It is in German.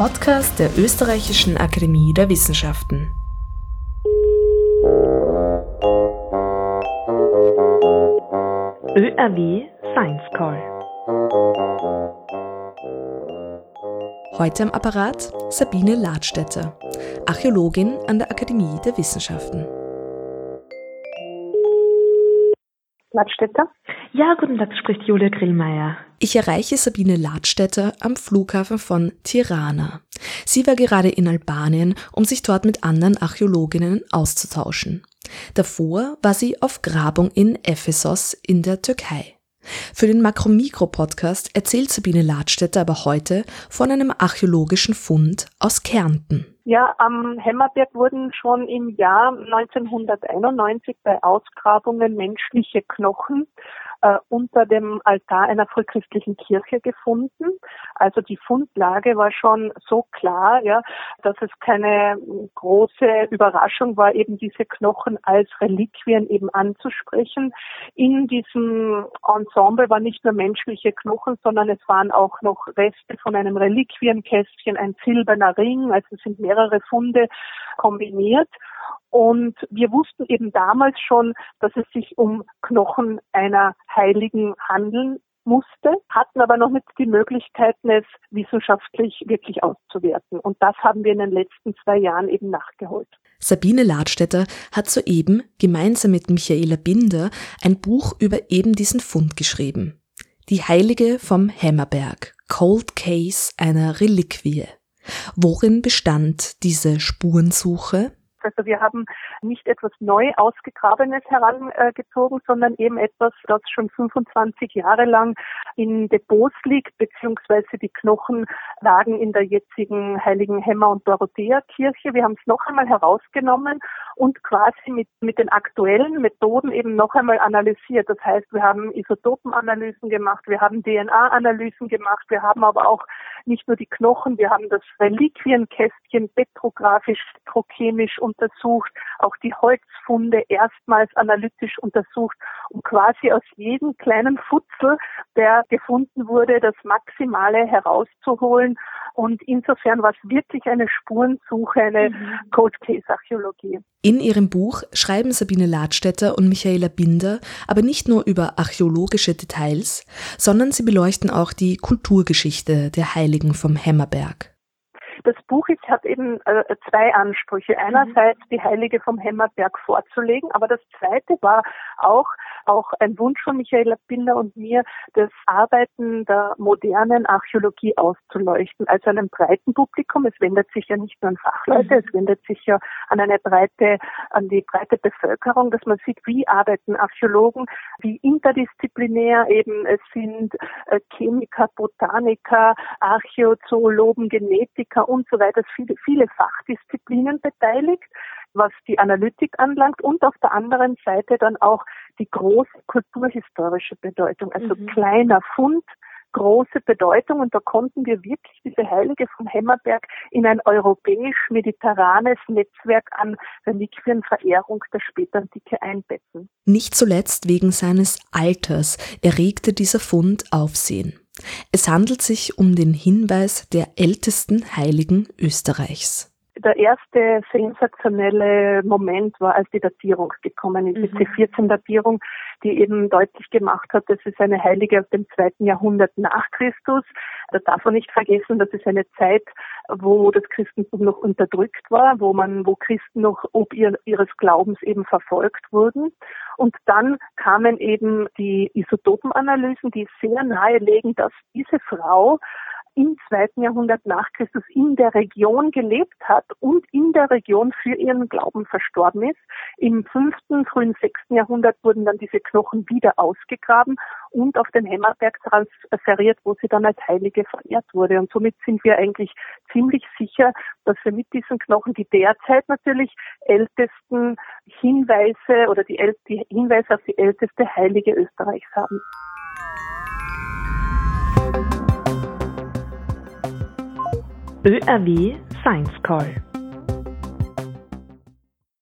Podcast der Österreichischen Akademie der Wissenschaften. ÖRW Science Call. Heute am Apparat Sabine Ladstätter, Archäologin an der Akademie der Wissenschaften. Ladstätter? Ja, guten Tag, spricht Julia Grillmeier. Ich erreiche Sabine Ladstätter am Flughafen von Tirana. Sie war gerade in Albanien, um sich dort mit anderen Archäologinnen auszutauschen. Davor war sie auf Grabung in Ephesos in der Türkei. Für den Makromikro-Podcast erzählt Sabine Ladstätter aber heute von einem archäologischen Fund aus Kärnten. Ja, am Hämmerberg wurden schon im Jahr 1991 bei Ausgrabungen menschliche Knochen äh, unter dem Altar einer frühchristlichen Kirche gefunden. Also die Fundlage war schon so klar, ja, dass es keine große Überraschung war, eben diese Knochen als Reliquien eben anzusprechen. In diesem Ensemble waren nicht nur menschliche Knochen, sondern es waren auch noch Reste von einem Reliquienkästchen, ein silberner Ring, also es sind mehrere Funde kombiniert. Und wir wussten eben damals schon, dass es sich um Knochen einer Heiligen handeln musste, hatten aber noch nicht die Möglichkeiten, es wissenschaftlich wirklich auszuwerten. Und das haben wir in den letzten zwei Jahren eben nachgeholt. Sabine Ladstätter hat soeben gemeinsam mit Michaela Binder ein Buch über eben diesen Fund geschrieben. Die Heilige vom Hämmerberg, Cold Case einer Reliquie. Worin bestand diese Spurensuche? Also wir haben nicht etwas neu ausgegrabenes herangezogen, sondern eben etwas, das schon 25 Jahre lang in Depots liegt, beziehungsweise die Knochen lagen in der jetzigen Heiligen Hämmer- und Dorothea-Kirche. Wir haben es noch einmal herausgenommen und quasi mit, mit den aktuellen Methoden eben noch einmal analysiert. Das heißt, wir haben Isotopenanalysen gemacht, wir haben DNA-Analysen gemacht, wir haben aber auch nicht nur die Knochen, wir haben das Reliquienkästchen petrographisch, petrochemisch untersucht, auch die Holzfunde erstmals analytisch untersucht, um quasi aus jedem kleinen Futzel, der gefunden wurde, das Maximale herauszuholen. Und insofern war es wirklich eine Spurensuche, eine mhm. Cold Case Archäologie. In ihrem Buch schreiben Sabine Ladstätter und Michaela Binder aber nicht nur über archäologische Details, sondern sie beleuchten auch die Kulturgeschichte der Heiligen vom Hämmerberg. Das Buch ist, hat eben äh, zwei Ansprüche. Einerseits mhm. die Heilige vom Hämmerberg vorzulegen, aber das zweite war auch, auch ein Wunsch von Michaela Binder und mir, das Arbeiten der modernen Archäologie auszuleuchten, also einem breiten Publikum. Es wendet sich ja nicht nur an Fachleute, mhm. es wendet sich ja an eine breite, an die breite Bevölkerung, dass man sieht, wie arbeiten Archäologen, wie interdisziplinär eben es sind äh, Chemiker, Botaniker, Archäozoologen, Genetiker und so weiter, viele, viele Fachdisziplinen beteiligt, was die Analytik anlangt und auf der anderen Seite dann auch die große kulturhistorische Bedeutung, also mhm. kleiner Fund, große Bedeutung und da konnten wir wirklich diese Heilige vom Hämmerberg in ein europäisch-mediterranes Netzwerk an Reliquienverehrung der Spätantike einbetten. Nicht zuletzt wegen seines Alters erregte dieser Fund Aufsehen. Es handelt sich um den Hinweis der ältesten Heiligen Österreichs der erste sensationelle Moment war, als die Datierung gekommen ist, die mhm. C14-Datierung, die eben deutlich gemacht hat, das ist eine Heilige aus dem zweiten Jahrhundert nach Christus. Da darf man nicht vergessen, das ist eine Zeit, wo das Christentum noch unterdrückt war, wo man, wo Christen noch ob ihr, ihres Glaubens eben verfolgt wurden. Und dann kamen eben die Isotopenanalysen, die sehr nahelegen, dass diese Frau im zweiten Jahrhundert nach Christus in der Region gelebt hat und in der Region für ihren Glauben verstorben ist. Im fünften, frühen sechsten Jahrhundert wurden dann diese Knochen wieder ausgegraben und auf den Hämmerberg transferiert, wo sie dann als Heilige verehrt wurde. Und somit sind wir eigentlich ziemlich sicher, dass wir mit diesen Knochen die derzeit natürlich ältesten Hinweise oder die, die Hinweise auf die älteste Heilige Österreichs haben. ÖRW Science Call